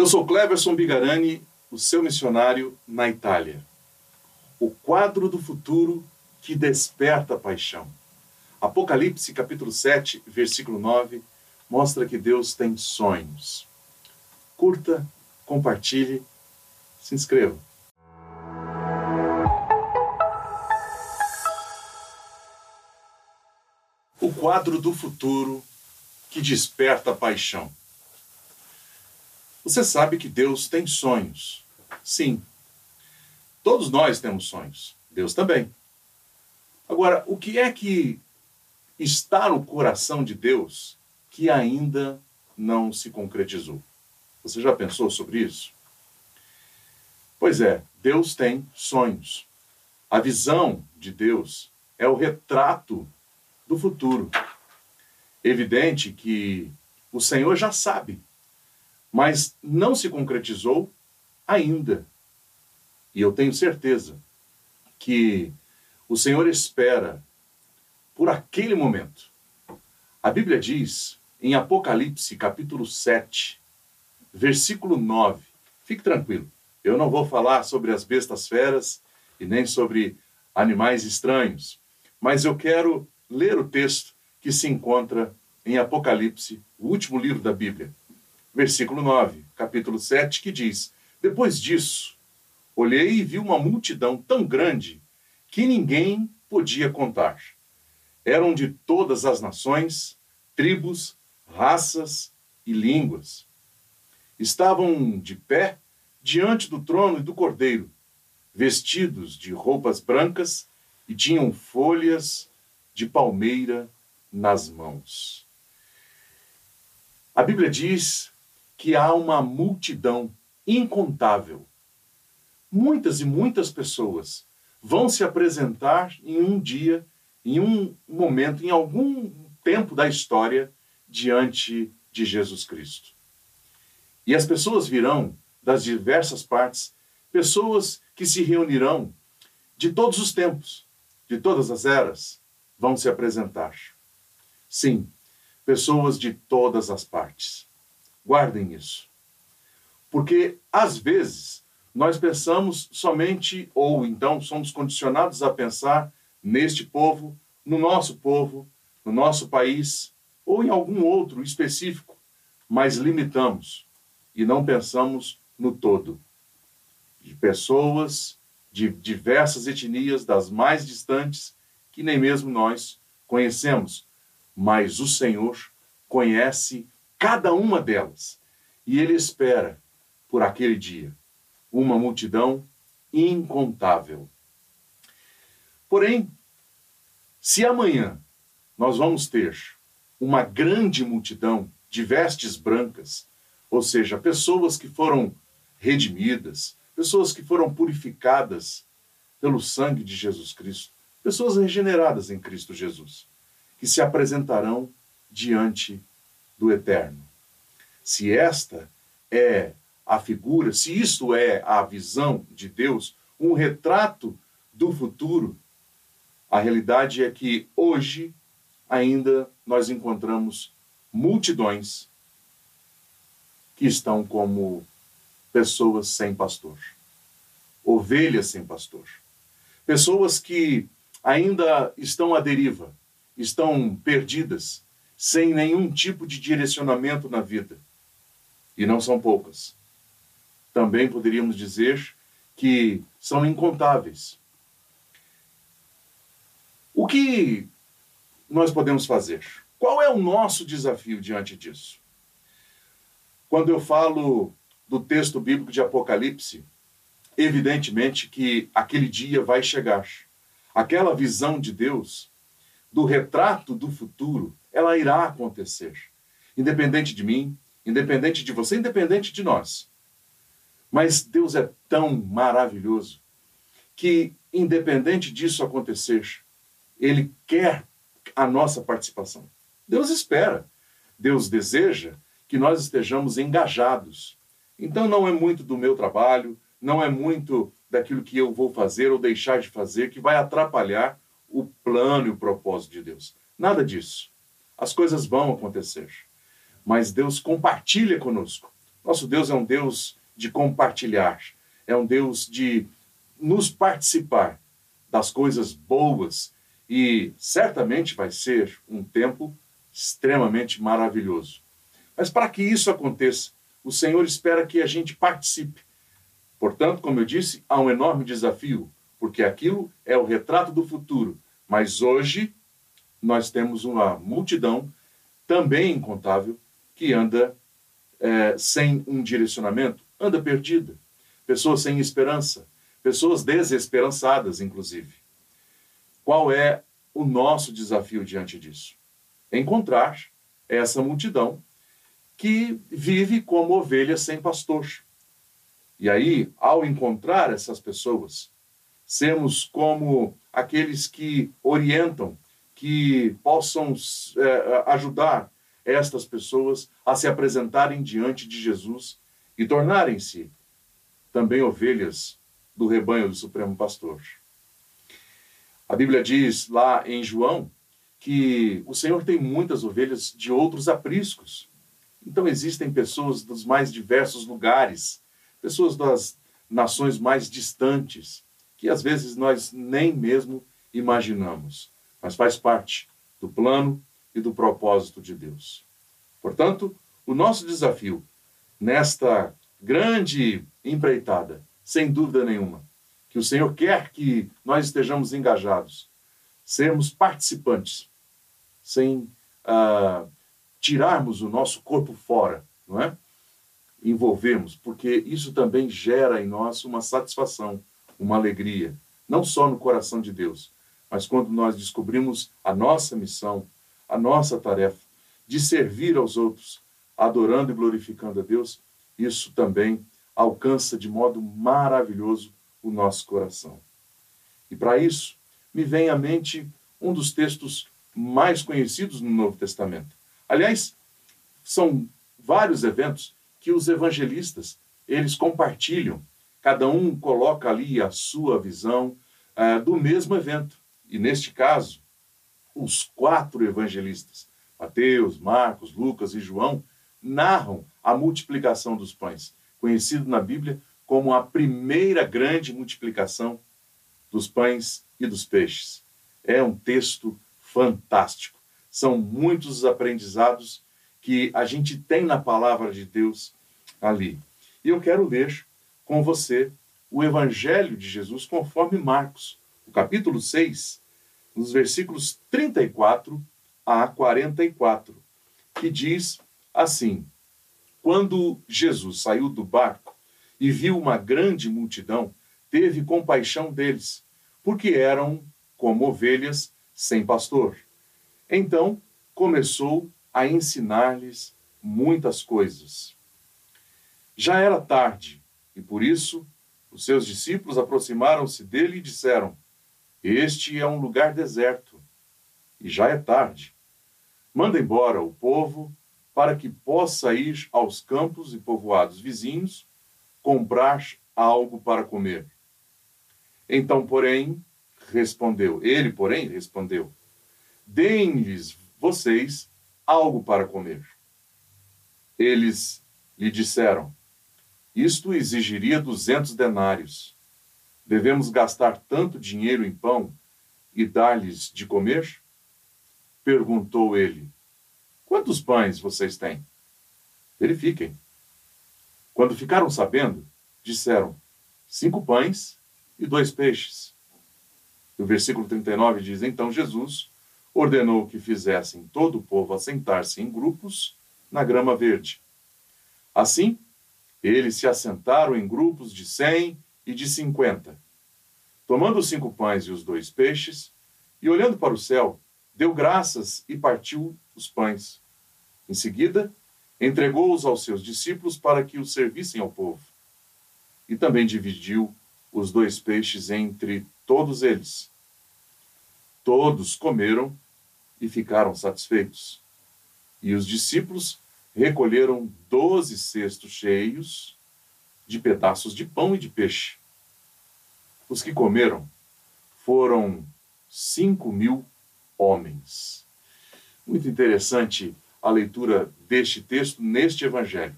Eu sou Cleverson Bigarani, o seu missionário na Itália. O quadro do futuro que desperta paixão. Apocalipse capítulo 7, versículo 9, mostra que Deus tem sonhos. Curta, compartilhe, se inscreva. O quadro do futuro que desperta paixão. Você sabe que Deus tem sonhos. Sim. Todos nós temos sonhos. Deus também. Agora, o que é que está no coração de Deus que ainda não se concretizou? Você já pensou sobre isso? Pois é, Deus tem sonhos. A visão de Deus é o retrato do futuro. Evidente que o Senhor já sabe mas não se concretizou ainda. E eu tenho certeza que o Senhor espera por aquele momento. A Bíblia diz em Apocalipse, capítulo 7, versículo 9. Fique tranquilo, eu não vou falar sobre as bestas feras e nem sobre animais estranhos, mas eu quero ler o texto que se encontra em Apocalipse, o último livro da Bíblia versículo 9, capítulo 7, que diz: Depois disso, olhei e vi uma multidão tão grande que ninguém podia contar. Eram de todas as nações, tribos, raças e línguas. Estavam de pé diante do trono e do cordeiro, vestidos de roupas brancas e tinham folhas de palmeira nas mãos. A Bíblia diz que há uma multidão incontável. Muitas e muitas pessoas vão se apresentar em um dia, em um momento, em algum tempo da história diante de Jesus Cristo. E as pessoas virão das diversas partes, pessoas que se reunirão de todos os tempos, de todas as eras, vão se apresentar. Sim, pessoas de todas as partes. Guardem isso. Porque, às vezes, nós pensamos somente, ou então somos condicionados a pensar neste povo, no nosso povo, no nosso país, ou em algum outro específico, mas limitamos e não pensamos no todo. De pessoas de diversas etnias, das mais distantes, que nem mesmo nós conhecemos, mas o Senhor conhece cada uma delas. E ele espera por aquele dia uma multidão incontável. Porém, se amanhã nós vamos ter uma grande multidão de vestes brancas, ou seja, pessoas que foram redimidas, pessoas que foram purificadas pelo sangue de Jesus Cristo, pessoas regeneradas em Cristo Jesus, que se apresentarão diante do eterno. Se esta é a figura, se isto é a visão de Deus, um retrato do futuro, a realidade é que hoje ainda nós encontramos multidões que estão como pessoas sem pastor, ovelhas sem pastor, pessoas que ainda estão à deriva, estão perdidas, sem nenhum tipo de direcionamento na vida. E não são poucas. Também poderíamos dizer que são incontáveis. O que nós podemos fazer? Qual é o nosso desafio diante disso? Quando eu falo do texto bíblico de Apocalipse, evidentemente que aquele dia vai chegar. Aquela visão de Deus, do retrato do futuro, ela irá acontecer. Independente de mim, independente de você, independente de nós. Mas Deus é tão maravilhoso que, independente disso acontecer, Ele quer a nossa participação. Deus espera, Deus deseja que nós estejamos engajados. Então, não é muito do meu trabalho, não é muito daquilo que eu vou fazer ou deixar de fazer que vai atrapalhar o plano e o propósito de Deus. Nada disso as coisas vão acontecer. Mas Deus compartilha conosco Nosso Deus é um Deus de compartilhar, é um Deus de nos participar das coisas boas e certamente vai ser um tempo extremamente maravilhoso. Mas para que isso aconteça, o Senhor espera que a gente participe. Portanto, como eu disse, há um enorme desafio, porque aquilo é o retrato do futuro. Mas hoje nós temos uma multidão também incontável que anda é, sem um direcionamento, anda perdida. Pessoas sem esperança, pessoas desesperançadas, inclusive. Qual é o nosso desafio diante disso? Encontrar essa multidão que vive como ovelha sem pastor. E aí, ao encontrar essas pessoas, sermos como aqueles que orientam, que possam é, ajudar estas pessoas a se apresentarem diante de Jesus e tornarem-se também ovelhas do rebanho do Supremo Pastor. A Bíblia diz lá em João que o Senhor tem muitas ovelhas de outros apriscos. Então existem pessoas dos mais diversos lugares, pessoas das nações mais distantes, que às vezes nós nem mesmo imaginamos, mas faz parte do plano e do propósito de Deus. Portanto, o nosso desafio nesta grande empreitada, sem dúvida nenhuma, que o Senhor quer que nós estejamos engajados, sermos participantes, sem uh, tirarmos o nosso corpo fora, não é? Envolvermos, porque isso também gera em nós uma satisfação, uma alegria, não só no coração de Deus, mas quando nós descobrimos a nossa missão, a nossa tarefa de servir aos outros, adorando e glorificando a Deus, isso também alcança de modo maravilhoso o nosso coração. E para isso, me vem à mente um dos textos mais conhecidos no Novo Testamento. Aliás, são vários eventos que os evangelistas eles compartilham. Cada um coloca ali a sua visão uh, do mesmo evento. E neste caso, os quatro evangelistas, Mateus, Marcos, Lucas e João, narram a multiplicação dos pães, conhecido na Bíblia como a primeira grande multiplicação dos pães e dos peixes. É um texto fantástico. São muitos os aprendizados que a gente tem na palavra de Deus ali. E eu quero ler com você o Evangelho de Jesus conforme Marcos, o capítulo 6, nos versículos 34 a 44, que diz assim: Quando Jesus saiu do barco e viu uma grande multidão, teve compaixão deles, porque eram como ovelhas sem pastor. Então começou a ensinar-lhes muitas coisas. Já era tarde, e por isso os seus discípulos aproximaram-se dele e disseram: Este é um lugar deserto, e já é tarde. Manda embora o povo para que possa ir aos campos e povoados vizinhos comprar algo para comer. Então, porém, respondeu, ele, porém, respondeu: Deem-lhes vocês algo para comer. Eles lhe disseram: Isto exigiria duzentos denários. Devemos gastar tanto dinheiro em pão e dar-lhes de comer? Perguntou ele: Quantos pães vocês têm? Verifiquem. Quando ficaram sabendo, disseram: Cinco pães e dois peixes. O versículo 39 diz: Então Jesus ordenou que fizessem todo o povo assentar-se em grupos na grama verde. Assim, eles se assentaram em grupos de cem e de cinquenta. Tomando os cinco pães e os dois peixes, e olhando para o céu, deu graças e partiu os pães. Em seguida, entregou-os aos seus discípulos para que os servissem ao povo. E também dividiu os dois peixes entre todos eles. Todos comeram e ficaram satisfeitos. E os discípulos recolheram doze cestos cheios de pedaços de pão e de peixe. Os que comeram foram cinco mil homens. Muito interessante a leitura deste texto neste evangelho.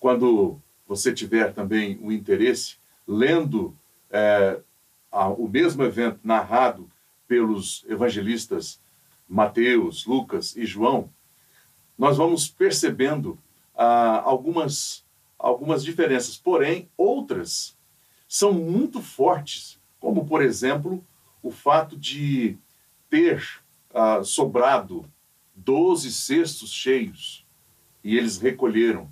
quando você tiver também o interesse, lendo é, a, o mesmo evento narrado pelos evangelistas Mateus, Lucas e João, nós vamos percebendo ah, algumas, algumas diferenças, porém, outras são muito fortes, como, por exemplo, o fato de ter ah, sobrado 12 cestos cheios e eles recolheram.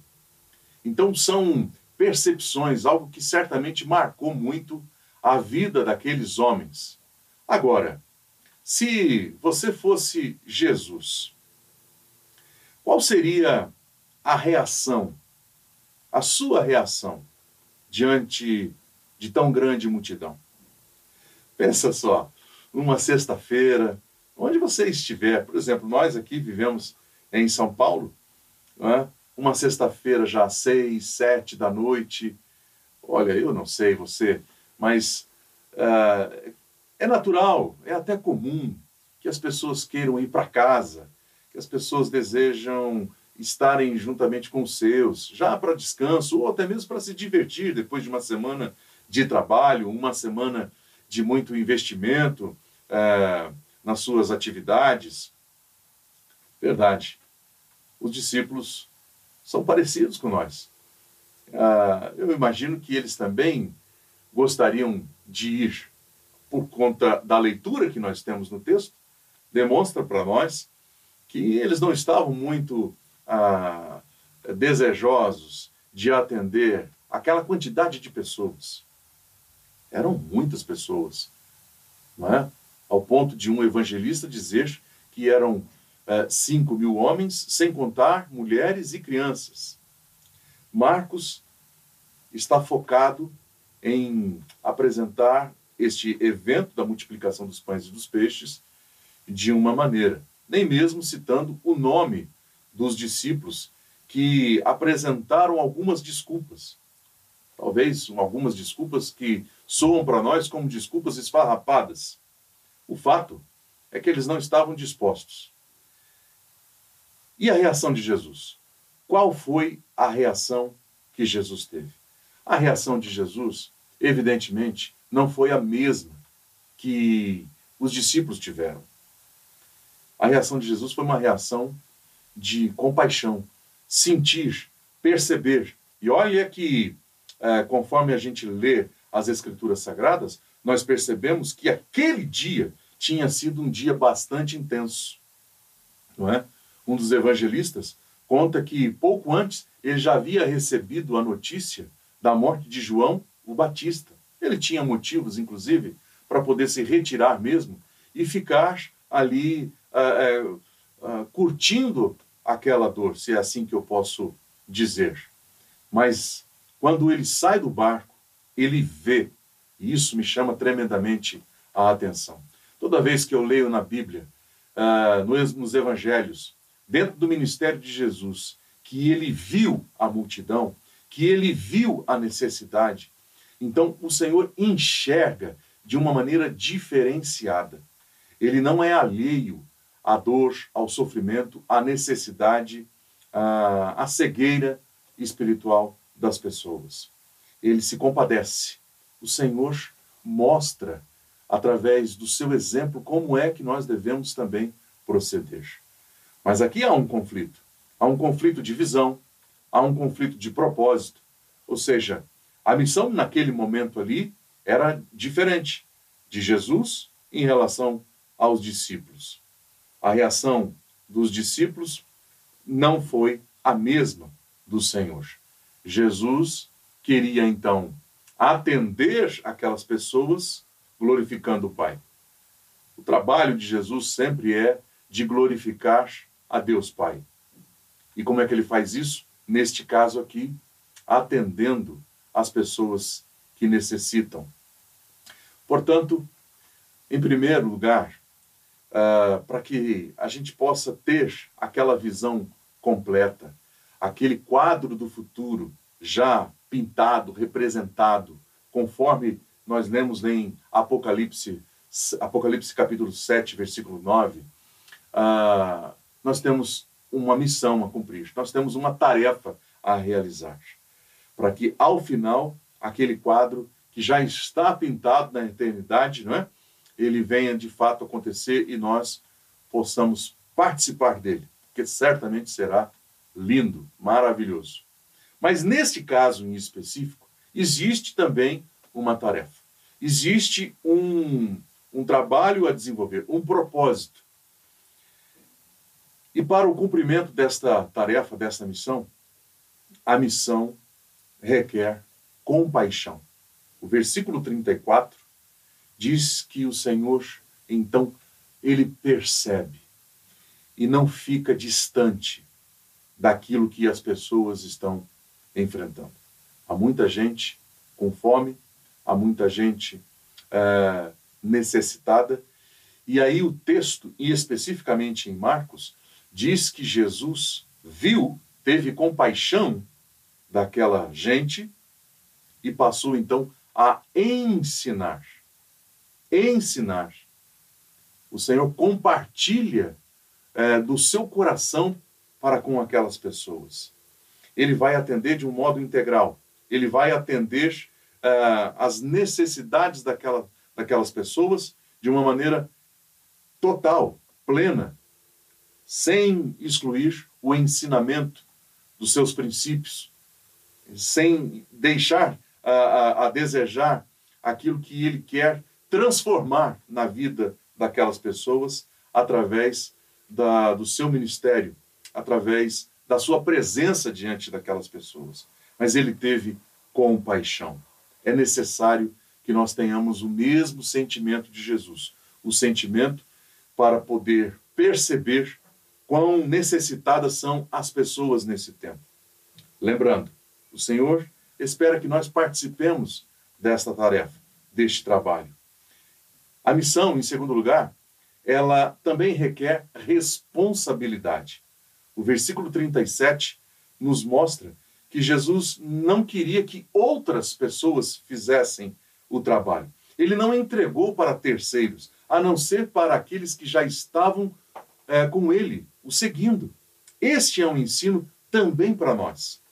Então, são percepções, algo que certamente marcou muito a vida daqueles homens. Agora, se você fosse Jesus, qual seria a reação, a sua reação diante de tão grande multidão? Pensa só, numa sexta-feira, onde você estiver, por exemplo, nós aqui vivemos em São Paulo, é? uma sexta-feira já às seis, sete da noite. Olha, eu não sei você, mas uh, é natural, é até comum que as pessoas queiram ir para casa, que as pessoas desejam estarem juntamente com os seus, já para descanso ou até mesmo para se divertir depois de uma semana de trabalho, uma semana de muito investimento é, nas suas atividades. Verdade. Os discípulos são parecidos com nós. Ah, eu imagino que eles também gostariam de ir por conta da leitura que nós temos no texto, demonstra para nós que eles não estavam muito ah, desejosos de atender aquela quantidade de pessoas. Eram muitas pessoas, não é? ao ponto de um evangelista dizer que eram eh, cinco mil homens, sem contar mulheres e crianças. Marcos está focado em apresentar este evento da multiplicação dos pães e dos peixes de uma maneira, nem mesmo citando o nome dos discípulos que apresentaram algumas desculpas. Talvez algumas desculpas que soam para nós como desculpas esfarrapadas. O fato é que eles não estavam dispostos. E a reação de Jesus? Qual foi a reação que Jesus teve? A reação de Jesus, evidentemente, não foi a mesma que os discípulos tiveram. A reação de Jesus foi uma reação de compaixão, sentir, perceber. E olha que, é, conforme a gente lê as Escrituras Sagradas, nós percebemos que aquele dia tinha sido um dia bastante intenso. Não é? Um dos evangelistas conta que pouco antes ele já havia recebido a notícia da morte de João o Batista. Ele tinha motivos, inclusive, para poder se retirar mesmo e ficar ali uh, uh, uh, curtindo aquela dor, se é assim que eu posso dizer. Mas quando ele sai do barco, ele vê, e isso me chama tremendamente a atenção. Toda vez que eu leio na Bíblia, nos evangelhos, dentro do ministério de Jesus, que ele viu a multidão, que ele viu a necessidade, então, o Senhor enxerga de uma maneira diferenciada. Ele não é alheio à dor, ao sofrimento, à necessidade, à, à cegueira espiritual das pessoas. Ele se compadece. O Senhor mostra, através do seu exemplo, como é que nós devemos também proceder. Mas aqui há um conflito. Há um conflito de visão, há um conflito de propósito. Ou seja, a missão naquele momento ali era diferente de Jesus em relação aos discípulos. A reação dos discípulos não foi a mesma do Senhor. Jesus queria então atender aquelas pessoas glorificando o Pai. O trabalho de Jesus sempre é de glorificar a Deus Pai. E como é que ele faz isso? Neste caso aqui, atendendo as pessoas que necessitam. Portanto, em primeiro lugar, uh, para que a gente possa ter aquela visão completa, aquele quadro do futuro já pintado, representado, conforme nós lemos em Apocalipse, Apocalipse capítulo 7, versículo 9, uh, ah, nós temos uma missão a cumprir, nós temos uma tarefa a realizar. Para que, ao final, aquele quadro que já está pintado na eternidade, não é? Ele venha de fato acontecer e nós possamos participar dele, porque certamente será lindo, maravilhoso. Mas neste caso em específico, existe também uma tarefa, existe um, um trabalho a desenvolver, um propósito. E para o cumprimento desta tarefa, desta missão, a missão requer compaixão. O versículo 34 diz que o Senhor, então, ele percebe e não fica distante daquilo que as pessoas estão enfrentando. Há muita gente com fome, há muita gente é, necessitada. E aí o texto, e especificamente em Marcos, diz que Jesus viu, teve compaixão daquela gente e passou então a ensinar. Ensinar. O Senhor compartilha é, do seu coração para com aquelas pessoas. Ele vai atender de um modo integral. Ele vai atender uh, as necessidades daquela, daquelas pessoas de uma maneira total, plena, sem excluir o ensinamento dos seus princípios, sem deixar a, a, a desejar aquilo que ele quer transformar na vida daquelas pessoas através da, do seu ministério, através da sua presença diante daquelas pessoas. Mas ele teve compaixão. É necessário que nós tenhamos o mesmo sentimento de Jesus, o sentimento para poder perceber quão necessitadas são as pessoas nesse tempo. Lembrando, o Senhor espera que nós participemos desta tarefa, deste trabalho. A missão, em segundo lugar, ela também requer responsabilidade. O versículo 37 nos mostra que Jesus não queria que outras pessoas fizessem o trabalho. Ele não entregou para terceiros, a não ser para aqueles que já estavam é, com ele, o seguindo. Este é um ensino também para nós.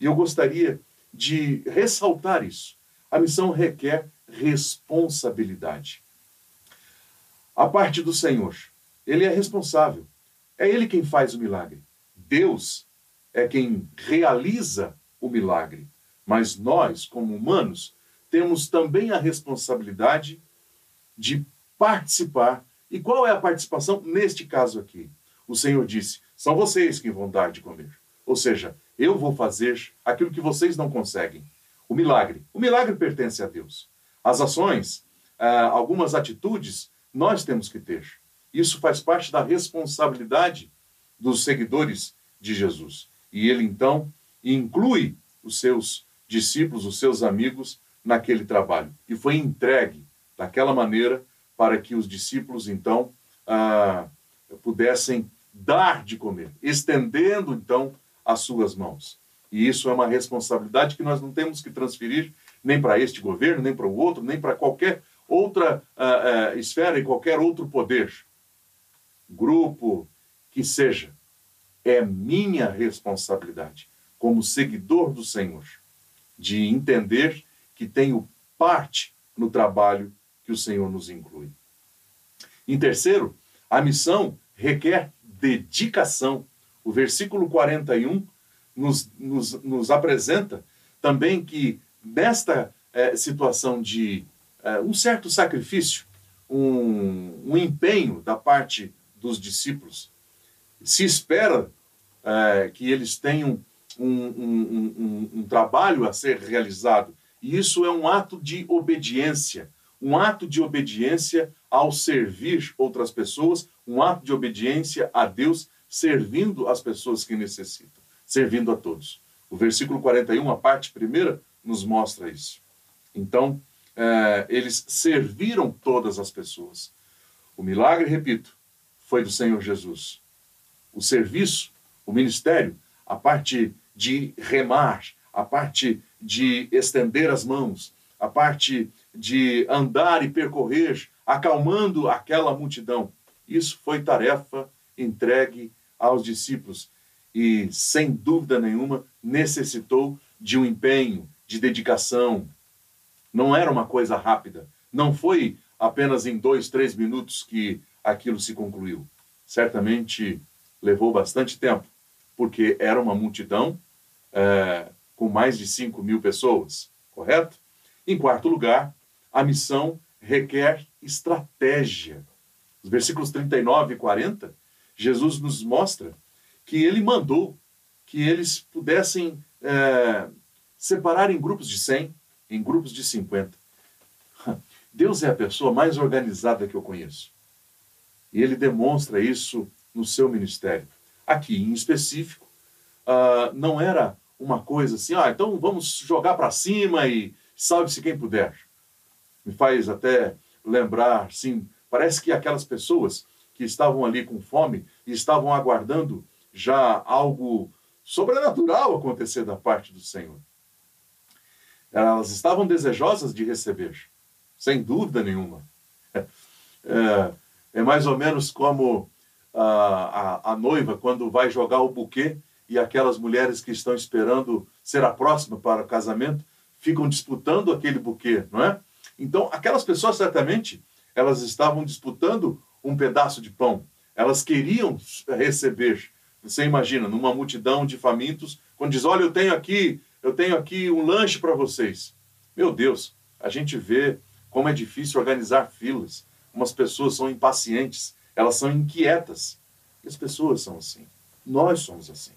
E eu gostaria de ressaltar isso. A missão requer responsabilidade. A parte do Senhor. Ele é responsável. É ele quem faz o milagre. Deus é quem realiza o milagre. Mas nós, como humanos, temos também a responsabilidade de participar. E qual é a participação neste caso aqui? O Senhor disse: são vocês que vão dar de comer. Ou seja, eu vou fazer aquilo que vocês não conseguem. O milagre. O milagre pertence a Deus. As ações, ah, algumas atitudes, nós temos que ter. Isso faz parte da responsabilidade dos seguidores de Jesus. E ele então inclui os seus discípulos, os seus amigos naquele trabalho. E foi entregue daquela maneira para que os discípulos então ah, pudessem dar de comer, estendendo então as suas mãos. E isso é uma responsabilidade que nós não temos que transferir nem para este governo, nem para o outro, nem para qualquer outra uh, uh, esfera e qualquer outro poder, grupo que seja é minha responsabilidade, como seguidor do Senhor, de entender que tenho parte no trabalho que o Senhor nos inclui. Em terceiro, a missão requer dedicação. O versículo 41 nos, nos, nos apresenta também que nesta é, situação de um certo sacrifício, um, um empenho da parte dos discípulos, se espera é, que eles tenham um, um, um, um trabalho a ser realizado. E isso é um ato de obediência, um ato de obediência ao servir outras pessoas, um ato de obediência a Deus, servindo as pessoas que necessitam, servindo a todos. O versículo 41, a parte primeira, nos mostra isso. Então, é, eles serviram todas as pessoas. O milagre, repito, foi do Senhor Jesus. O serviço o ministério, a parte de remar, a parte de estender as mãos, a parte de andar e percorrer, acalmando aquela multidão. Isso foi tarefa entregue aos discípulos. e, sem dúvida nenhuma, necessitou de um empenho, de dedicação. Não era uma coisa rápida. Não foi apenas em dois, três minutos que aquilo se concluiu. Certamente levou bastante tempo, porque era uma multidão é, com mais de 5 mil pessoas, correto? Em quarto lugar, a missão requer estratégia. Os versículos 39 e 40, Jesus nos mostra que ele mandou que eles pudessem é, separar em grupos de 100, em grupos de 50. Deus é a pessoa mais organizada que eu conheço. E ele demonstra isso no seu ministério. Aqui, em específico, uh, não era uma coisa assim, ah, então vamos jogar para cima e salve-se quem puder. Me faz até lembrar, sim, parece que aquelas pessoas que estavam ali com fome e estavam aguardando já algo sobrenatural acontecer da parte do Senhor. Elas estavam desejosas de receber, sem dúvida nenhuma. É, é mais ou menos como a, a, a noiva quando vai jogar o buquê e aquelas mulheres que estão esperando ser a próxima para o casamento ficam disputando aquele buquê, não é? Então, aquelas pessoas certamente elas estavam disputando um pedaço de pão. Elas queriam receber você imagina, numa multidão de famintos, quando diz: Olha, eu tenho aqui, eu tenho aqui um lanche para vocês. Meu Deus, a gente vê como é difícil organizar filas. Como as pessoas são impacientes, elas são inquietas. E as pessoas são assim. Nós somos assim.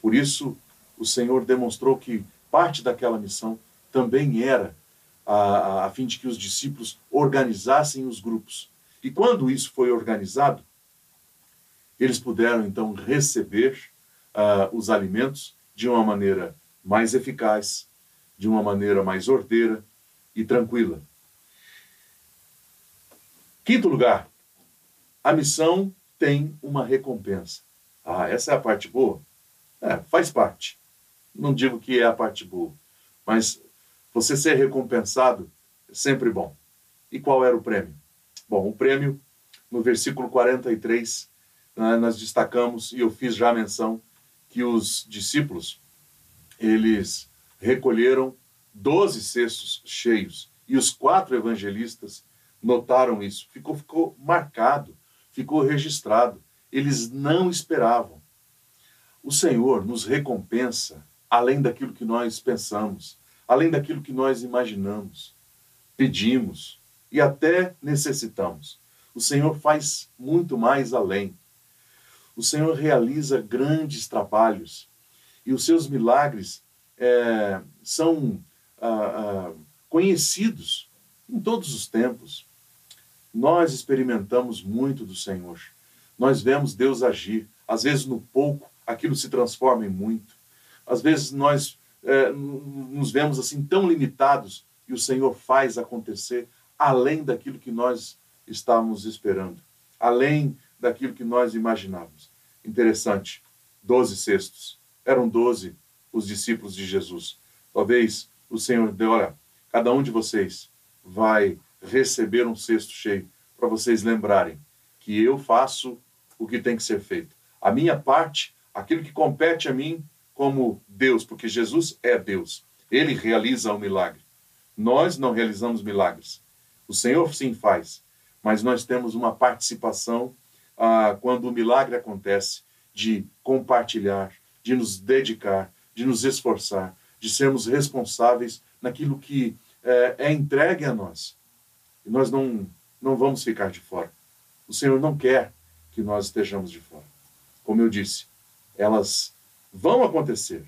Por isso, o Senhor demonstrou que parte daquela missão também era a, a, a fim de que os discípulos organizassem os grupos. E quando isso foi organizado, eles puderam então receber uh, os alimentos de uma maneira mais eficaz, de uma maneira mais ordeira e tranquila. Quinto lugar, a missão tem uma recompensa. Ah, essa é a parte boa? É, faz parte. Não digo que é a parte boa, mas você ser recompensado é sempre bom. E qual era o prêmio? Bom, o prêmio, no versículo 43, né, nós destacamos, e eu fiz já menção, que os discípulos, eles recolheram 12 cestos cheios, e os quatro evangelistas notaram isso. Ficou, ficou marcado, ficou registrado. Eles não esperavam. O Senhor nos recompensa além daquilo que nós pensamos, além daquilo que nós imaginamos, pedimos e até necessitamos. O Senhor faz muito mais além o Senhor realiza grandes trabalhos e os seus milagres é, são ah, ah, conhecidos em todos os tempos. Nós experimentamos muito do Senhor. Nós vemos Deus agir. Às vezes, no pouco, aquilo se transforma em muito. Às vezes, nós é, nos vemos assim tão limitados e o Senhor faz acontecer além daquilo que nós estávamos esperando, além daquilo que nós imaginávamos. Interessante. Doze cestos. Eram doze os discípulos de Jesus. Talvez o Senhor dê, olha, cada um de vocês vai receber um cesto cheio para vocês lembrarem que eu faço o que tem que ser feito. A minha parte, aquilo que compete a mim como Deus, porque Jesus é Deus. Ele realiza o milagre. Nós não realizamos milagres. O Senhor sim faz, mas nós temos uma participação ah, quando o milagre acontece, de compartilhar, de nos dedicar, de nos esforçar, de sermos responsáveis naquilo que é, é entregue a nós. E nós não, não vamos ficar de fora. O Senhor não quer que nós estejamos de fora. Como eu disse, elas vão acontecer.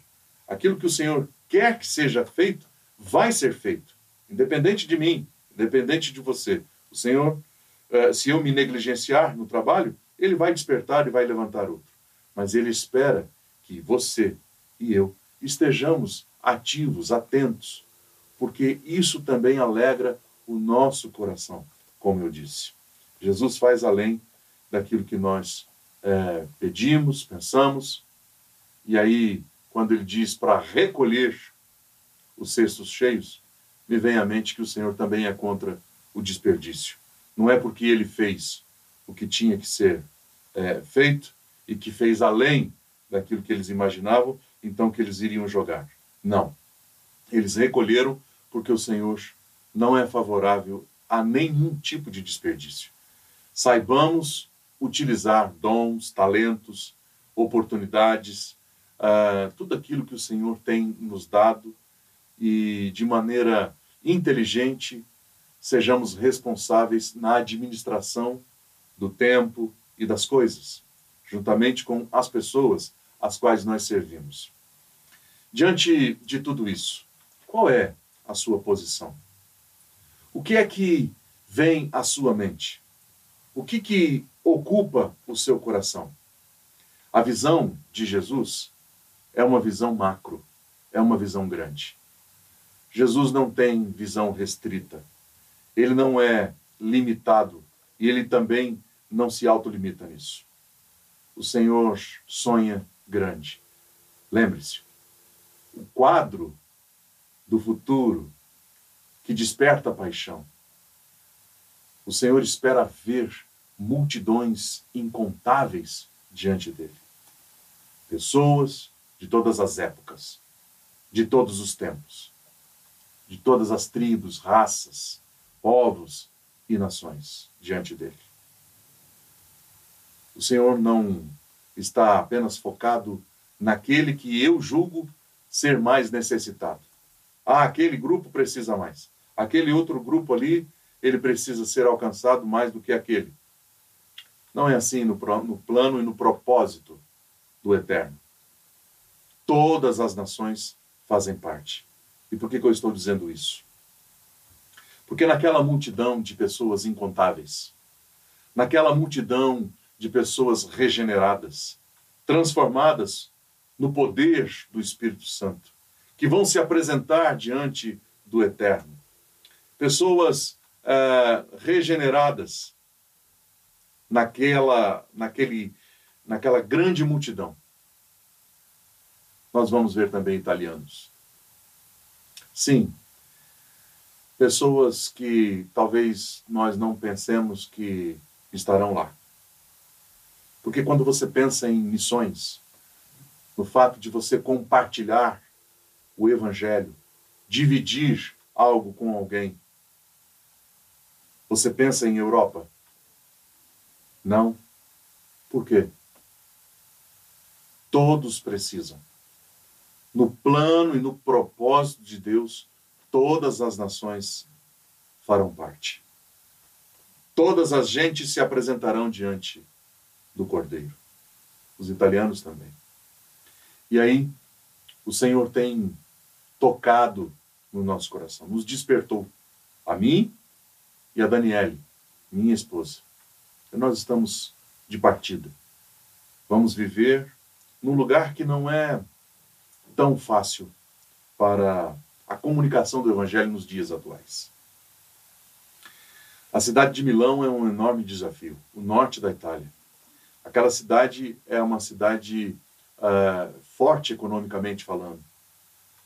Aquilo que o Senhor quer que seja feito, vai ser feito. Independente de mim, independente de você. O Senhor, eh, se eu me negligenciar no trabalho, ele vai despertar e vai levantar outro. Mas ele espera que você e eu estejamos ativos, atentos, porque isso também alegra o nosso coração, como eu disse. Jesus faz além daquilo que nós é, pedimos, pensamos, e aí, quando ele diz para recolher os cestos cheios, me vem à mente que o Senhor também é contra o desperdício. Não é porque ele fez o que tinha que ser é, feito e que fez além daquilo que eles imaginavam, então que eles iriam jogar. Não. Eles recolheram porque o Senhor não é favorável a nenhum tipo de desperdício. Saibamos utilizar dons, talentos, oportunidades, uh, tudo aquilo que o Senhor tem nos dado e de maneira inteligente sejamos responsáveis na administração do tempo e das coisas, juntamente com as pessoas às quais nós servimos. Diante de tudo isso, qual é a sua posição? O que é que vem à sua mente? O que que ocupa o seu coração? A visão de Jesus é uma visão macro, é uma visão grande. Jesus não tem visão restrita. Ele não é limitado e ele também não se autolimita nisso. O Senhor sonha grande. Lembre-se, o quadro do futuro que desperta paixão. O Senhor espera ver multidões incontáveis diante dele. Pessoas de todas as épocas, de todos os tempos, de todas as tribos, raças, povos e nações diante dele. O Senhor não está apenas focado naquele que eu julgo ser mais necessitado. Ah, aquele grupo precisa mais. Aquele outro grupo ali, ele precisa ser alcançado mais do que aquele. Não é assim no, no plano e no propósito do Eterno. Todas as nações fazem parte. E por que, que eu estou dizendo isso? Porque naquela multidão de pessoas incontáveis, naquela multidão de pessoas regeneradas, transformadas no poder do Espírito Santo, que vão se apresentar diante do Eterno. Pessoas uh, regeneradas naquela, naquele, naquela grande multidão. Nós vamos ver também italianos. Sim, pessoas que talvez nós não pensemos que estarão lá. Porque quando você pensa em missões, no fato de você compartilhar o evangelho, dividir algo com alguém, você pensa em Europa? Não. Por quê? Todos precisam. No plano e no propósito de Deus, todas as nações farão parte. Todas as gentes se apresentarão diante do Cordeiro. Os italianos também. E aí, o Senhor tem tocado no nosso coração, nos despertou, a mim e a Daniele, minha esposa. E nós estamos de partida. Vamos viver num lugar que não é tão fácil para a comunicação do Evangelho nos dias atuais. A cidade de Milão é um enorme desafio, o norte da Itália. Aquela cidade é uma cidade uh, forte economicamente falando.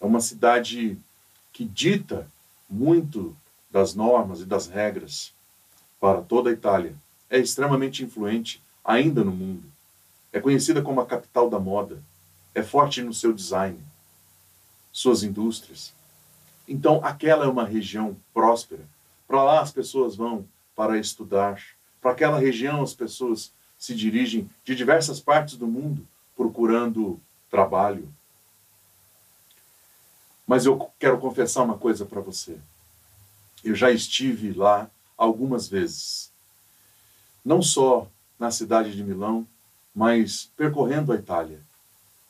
É uma cidade que dita muito das normas e das regras para toda a Itália. É extremamente influente ainda no mundo. É conhecida como a capital da moda. É forte no seu design, suas indústrias. Então, aquela é uma região próspera. Para lá as pessoas vão para estudar. Para aquela região as pessoas se dirigem de diversas partes do mundo procurando trabalho. Mas eu quero confessar uma coisa para você. Eu já estive lá algumas vezes. Não só na cidade de Milão, mas percorrendo a Itália,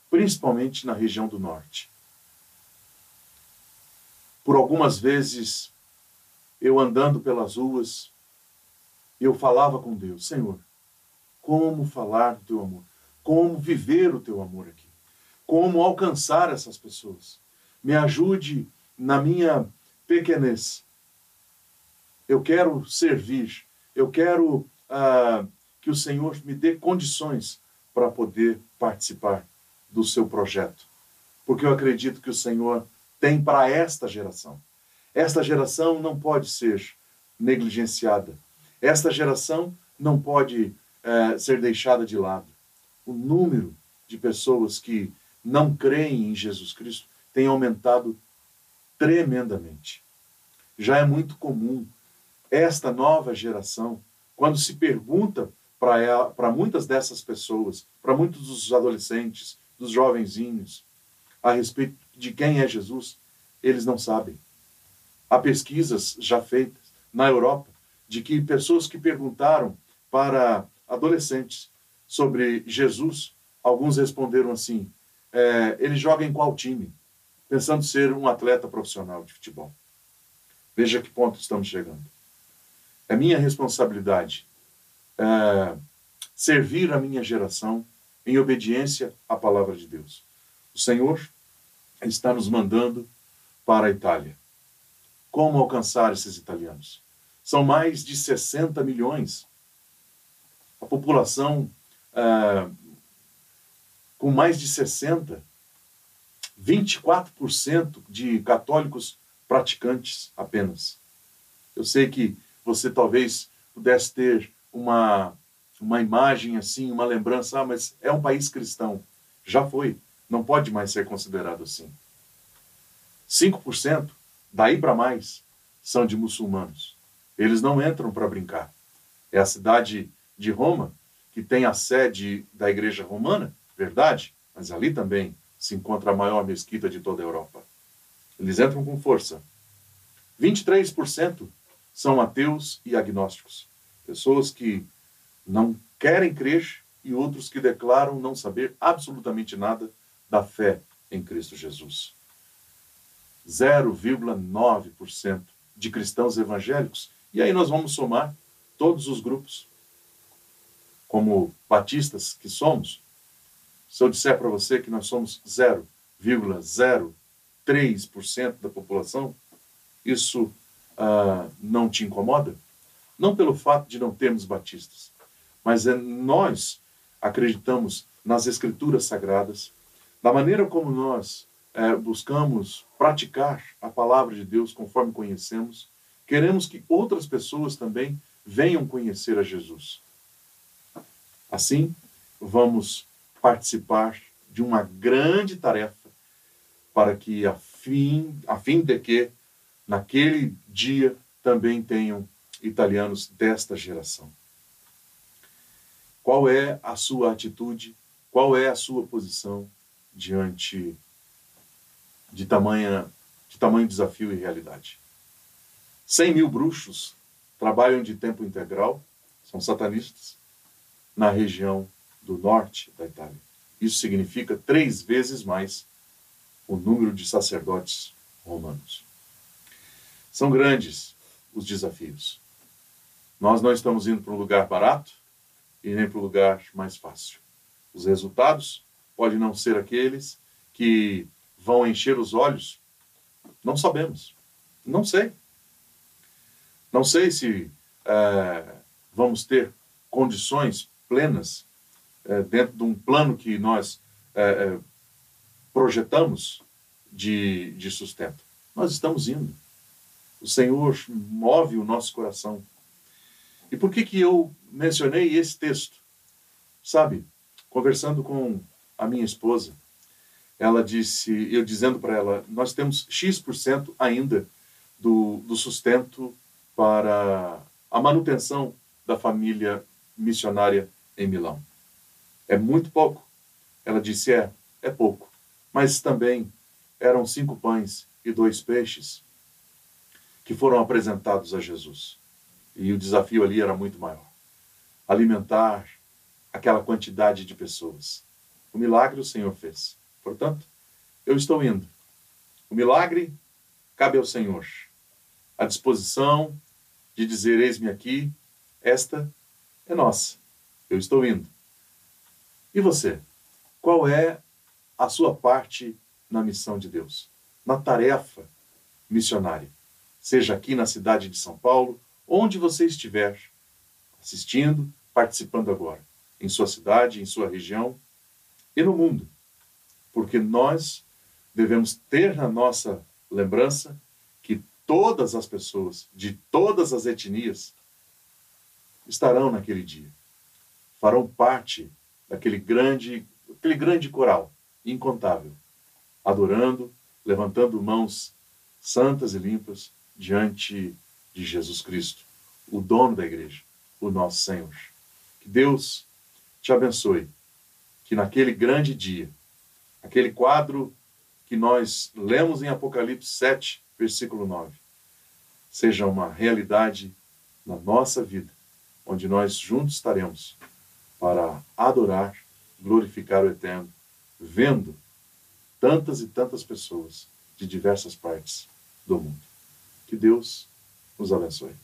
principalmente na região do norte. Por algumas vezes, eu andando pelas ruas, eu falava com Deus: Senhor, como falar do teu amor, como viver o teu amor aqui, como alcançar essas pessoas. Me ajude na minha pequenez. Eu quero servir, eu quero ah, que o Senhor me dê condições para poder participar do seu projeto, porque eu acredito que o Senhor tem para esta geração. Esta geração não pode ser negligenciada. Esta geração não pode é, ser deixada de lado. O número de pessoas que não creem em Jesus Cristo tem aumentado tremendamente. Já é muito comum esta nova geração, quando se pergunta para muitas dessas pessoas, para muitos dos adolescentes, dos jovenzinhos, a respeito de quem é Jesus, eles não sabem. Há pesquisas já feitas na Europa de que pessoas que perguntaram para adolescentes sobre Jesus, alguns responderam assim: é, ele joga em qual time? Pensando ser um atleta profissional de futebol. Veja que ponto estamos chegando. É minha responsabilidade é, servir a minha geração em obediência à palavra de Deus. O Senhor está nos mandando para a Itália. Como alcançar esses italianos? São mais de 60 milhões. A população ah, com mais de 60, 24% de católicos praticantes apenas. Eu sei que você talvez pudesse ter uma, uma imagem assim, uma lembrança, ah, mas é um país cristão. Já foi, não pode mais ser considerado assim. 5%, daí para mais, são de muçulmanos. Eles não entram para brincar. É a cidade de Roma, que tem a sede da Igreja Romana, verdade, mas ali também se encontra a maior mesquita de toda a Europa. Eles entram com força. 23% são ateus e agnósticos, pessoas que não querem crer e outros que declaram não saber absolutamente nada da fé em Cristo Jesus. 0,9% de cristãos evangélicos. E aí nós vamos somar todos os grupos. Como batistas que somos, se eu disser para você que nós somos 0,03% da população, isso ah, não te incomoda? Não pelo fato de não termos batistas, mas é nós acreditamos nas escrituras sagradas, da maneira como nós é, buscamos praticar a palavra de Deus conforme conhecemos, queremos que outras pessoas também venham conhecer a Jesus. Assim, vamos participar de uma grande tarefa para que, a fim, a fim de que, naquele dia, também tenham italianos desta geração. Qual é a sua atitude? Qual é a sua posição diante de, tamanha, de tamanho desafio e realidade. 100 mil bruxos trabalham de tempo integral, são satanistas, na região do norte da Itália. Isso significa três vezes mais o número de sacerdotes romanos. São grandes os desafios. Nós não estamos indo para um lugar barato e nem para um lugar mais fácil. Os resultados podem não ser aqueles que vão encher os olhos? Não sabemos. Não sei. Não sei se é, vamos ter condições plenas é, dentro de um plano que nós é, projetamos de, de sustento. Nós estamos indo. O Senhor move o nosso coração. E por que, que eu mencionei esse texto? Sabe, conversando com a minha esposa, ela disse, eu dizendo para ela, nós temos X% ainda do, do sustento para a manutenção da família missionária em Milão. É muito pouco. Ela disse, é, é pouco. Mas também eram cinco pães e dois peixes que foram apresentados a Jesus. E o desafio ali era muito maior. Alimentar aquela quantidade de pessoas. O milagre o Senhor fez. Portanto, eu estou indo. O milagre cabe ao Senhor. A disposição de dizer: Eis-me aqui, esta é nossa. Eu estou indo. E você? Qual é a sua parte na missão de Deus? Na tarefa missionária? Seja aqui na cidade de São Paulo, onde você estiver assistindo, participando agora, em sua cidade, em sua região e no mundo porque nós devemos ter na nossa lembrança que todas as pessoas, de todas as etnias, estarão naquele dia. Farão parte daquele grande aquele grande coral, incontável, adorando, levantando mãos santas e limpas diante de Jesus Cristo, o dono da igreja, o nosso Senhor. Que Deus te abençoe, que naquele grande dia, aquele quadro que nós lemos em Apocalipse 7, versículo 9, seja uma realidade na nossa vida, onde nós juntos estaremos para adorar, glorificar o Eterno, vendo tantas e tantas pessoas de diversas partes do mundo. Que Deus nos abençoe.